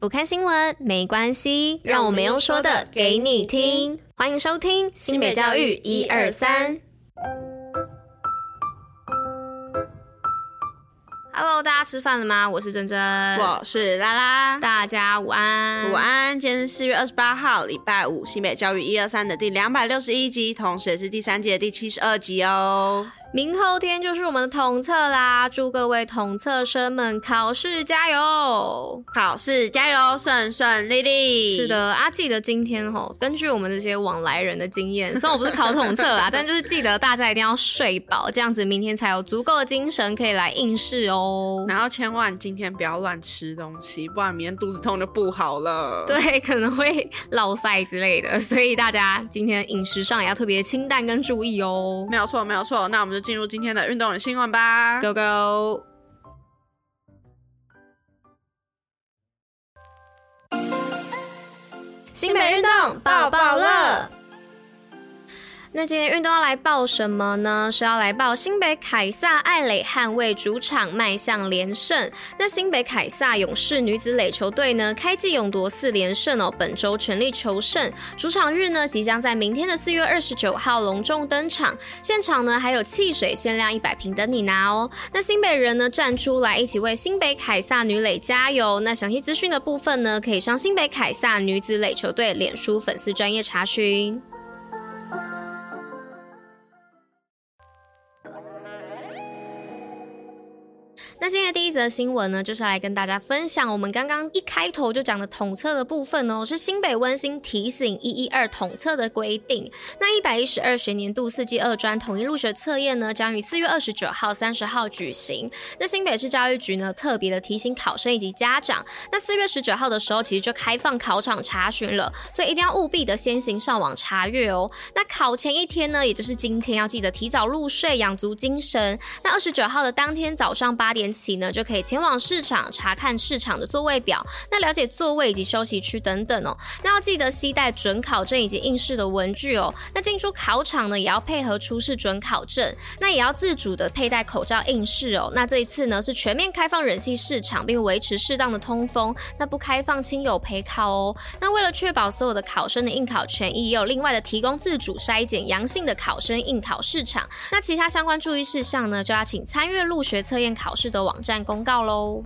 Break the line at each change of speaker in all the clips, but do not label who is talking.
不看新闻没关系，让我们用说的给你听。欢迎收听新北教育一二三。Hello，大家吃饭了吗？我是珍珍，
我是拉拉，
大家午安，
午安。今天是四月二十八号，礼拜五，新北教育一二三的第两百六十一集，同时也是第三季的第七十二集哦。
明后天就是我们的统测啦，祝各位统测生们考试加油，
考试加油，顺顺利利。
是的，啊，记得今天吼，根据我们这些往来人的经验，虽然我不是考统测啦，但就是记得大家一定要睡饱，这样子明天才有足够的精神可以来应试哦。
然后千万今天不要乱吃东西，不然明天肚子痛就不好了。
对，可能会落赛之类的，所以大家今天饮食上也要特别清淡跟注意哦。
没有错，没有错，那我们就。进入今天的运动与新闻吧
，Go Go！新北运动爆爆乐。那今天运动要来报什么呢？是要来报新北凯撒艾蕾捍卫主场迈向连胜。那新北凯撒勇士女子垒球队呢，开季勇夺四连胜哦，本周全力求胜。主场日呢，即将在明天的四月二十九号隆重登场，现场呢还有汽水限量一百瓶等你拿哦。那新北人呢站出来，一起为新北凯撒女垒加油。那详细资讯的部分呢，可以上新北凯撒女子垒球队脸书粉丝专业查询。的新闻呢，就是来跟大家分享我们刚刚一开头就讲的统测的部分哦，是新北温馨提醒一一二统测的规定。那一百一十二学年度四季二专统一入学测验呢，将于四月二十九号、三十号举行。那新北市教育局呢，特别的提醒考生以及家长，那四月十九号的时候，其实就开放考场查询了，所以一定要务必的先行上网查阅哦。那考前一天呢，也就是今天，要记得提早入睡，养足精神。那二十九号的当天早上八点起呢，就可以前往市场查看市场的座位表，那了解座位以及休息区等等哦。那要记得携带准考证以及应试的文具哦。那进出考场呢，也要配合出示准考证，那也要自主的佩戴口罩应试哦。那这一次呢，是全面开放人气市场，并维持适当的通风，那不开放亲友陪考哦。那为了确保所有的考生的应考权益，也有另外的提供自主筛检阳性的考生应考市场。那其他相关注意事项呢，就要请参阅入学测验考试的网站公告喽。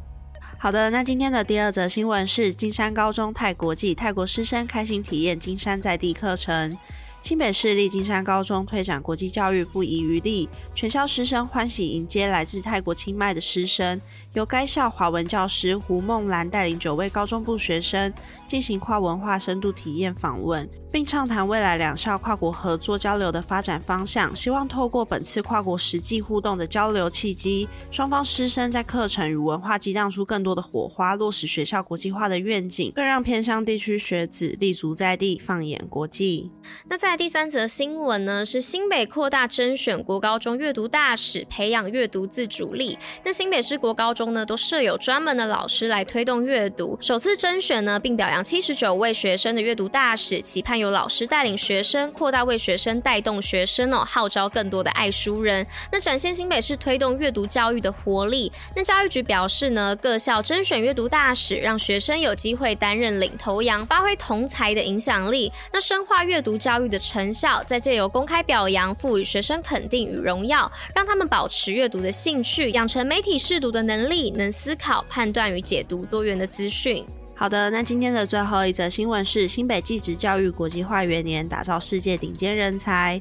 好的，那今天的第二则新闻是金山高中泰国际，泰国师生开心体验金山在地课程。新北市立金山高中推展国际教育不遗余力，全校师生欢喜迎接来自泰国清迈的师生，由该校华文教师胡梦兰带领九位高中部学生进行跨文化深度体验访问，并畅谈未来两校跨国合作交流的发展方向。希望透过本次跨国实际互动的交流契机，双方师生在课程与文化激荡出更多的火花，落实学校国际化的愿景，更让偏乡地区学子立足在地，放眼国际。
那在第三则新闻呢，是新北扩大甄选国高中阅读大使，培养阅读自主力。那新北市国高中呢，都设有专门的老师来推动阅读。首次甄选呢，并表扬七十九位学生的阅读大使，期盼由老师带领学生，扩大为学生带动学生哦，号召更多的爱书人。那展现新北市推动阅读教育的活力。那教育局表示呢，各校甄选阅读大使，让学生有机会担任领头羊，发挥同侪的影响力。那深化阅读教育的。成效，再借由公开表扬，赋予学生肯定与荣耀，让他们保持阅读的兴趣，养成媒体试读的能力，能思考、判断与解读多元的资讯。
好的，那今天的最后一则新闻是新北技职教育国际化元年，打造世界顶尖人才。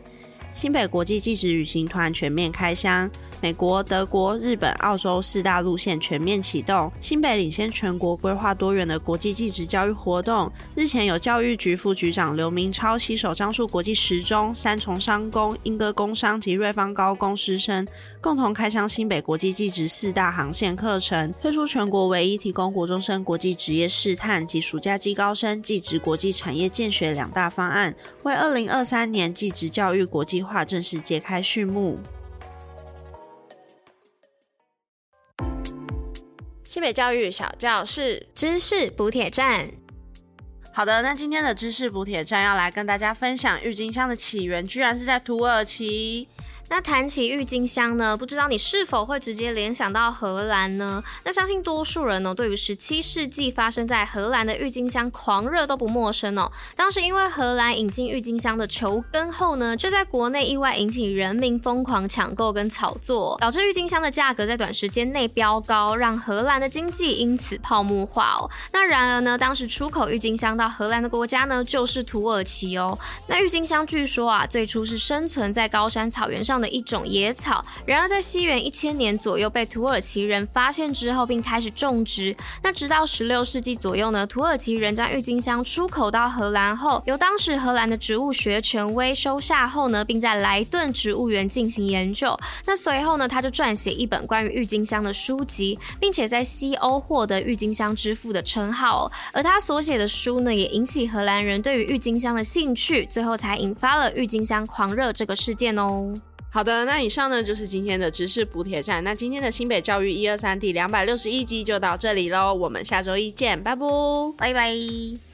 新北国际技职旅行团全面开箱，美国、德国、日本、澳洲四大路线全面启动。新北领先全国规划多元的国际技职教育活动。日前有教育局副局长刘明超携手樟树国际实中、三重商工、莺歌工商及瑞芳高工师生，共同开箱新北国际技职四大航线课程，推出全国唯一提供国中生国际职业试探及暑假季高生技职国际产业见学两大方案，为二零二三年技职教育国际化正式揭开序幕。西北教育小教室
知识补铁站。
好的，那今天的知识补铁站要来跟大家分享郁金香的起源，居然是在土耳其。
那谈起郁金香呢，不知道你是否会直接联想到荷兰呢？那相信多数人呢，对于十七世纪发生在荷兰的郁金香狂热都不陌生哦。当时因为荷兰引进郁金香的球根后呢，就在国内意外引起人民疯狂抢购跟炒作，导致郁金香的价格在短时间内飙高，让荷兰的经济因此泡沫化哦。那然而呢，当时出口郁金香到荷兰的国家呢，就是土耳其哦。那郁金香据说啊，最初是生存在高山草原上一种野草，然而在西元一千年左右被土耳其人发现之后，并开始种植。那直到十六世纪左右呢，土耳其人将郁金香出口到荷兰后，由当时荷兰的植物学权威收下后呢，并在莱顿植物园进行研究。那随后呢，他就撰写一本关于郁金香的书籍，并且在西欧获得郁金香之父的称号。而他所写的书呢，也引起荷兰人对于郁金香的兴趣，最后才引发了郁金香狂热这个事件哦。
好的，那以上呢就是今天的知识补铁站。那今天的新北教育一二三第两百六十一集就到这里喽，我们下周一见，拜拜，
拜拜。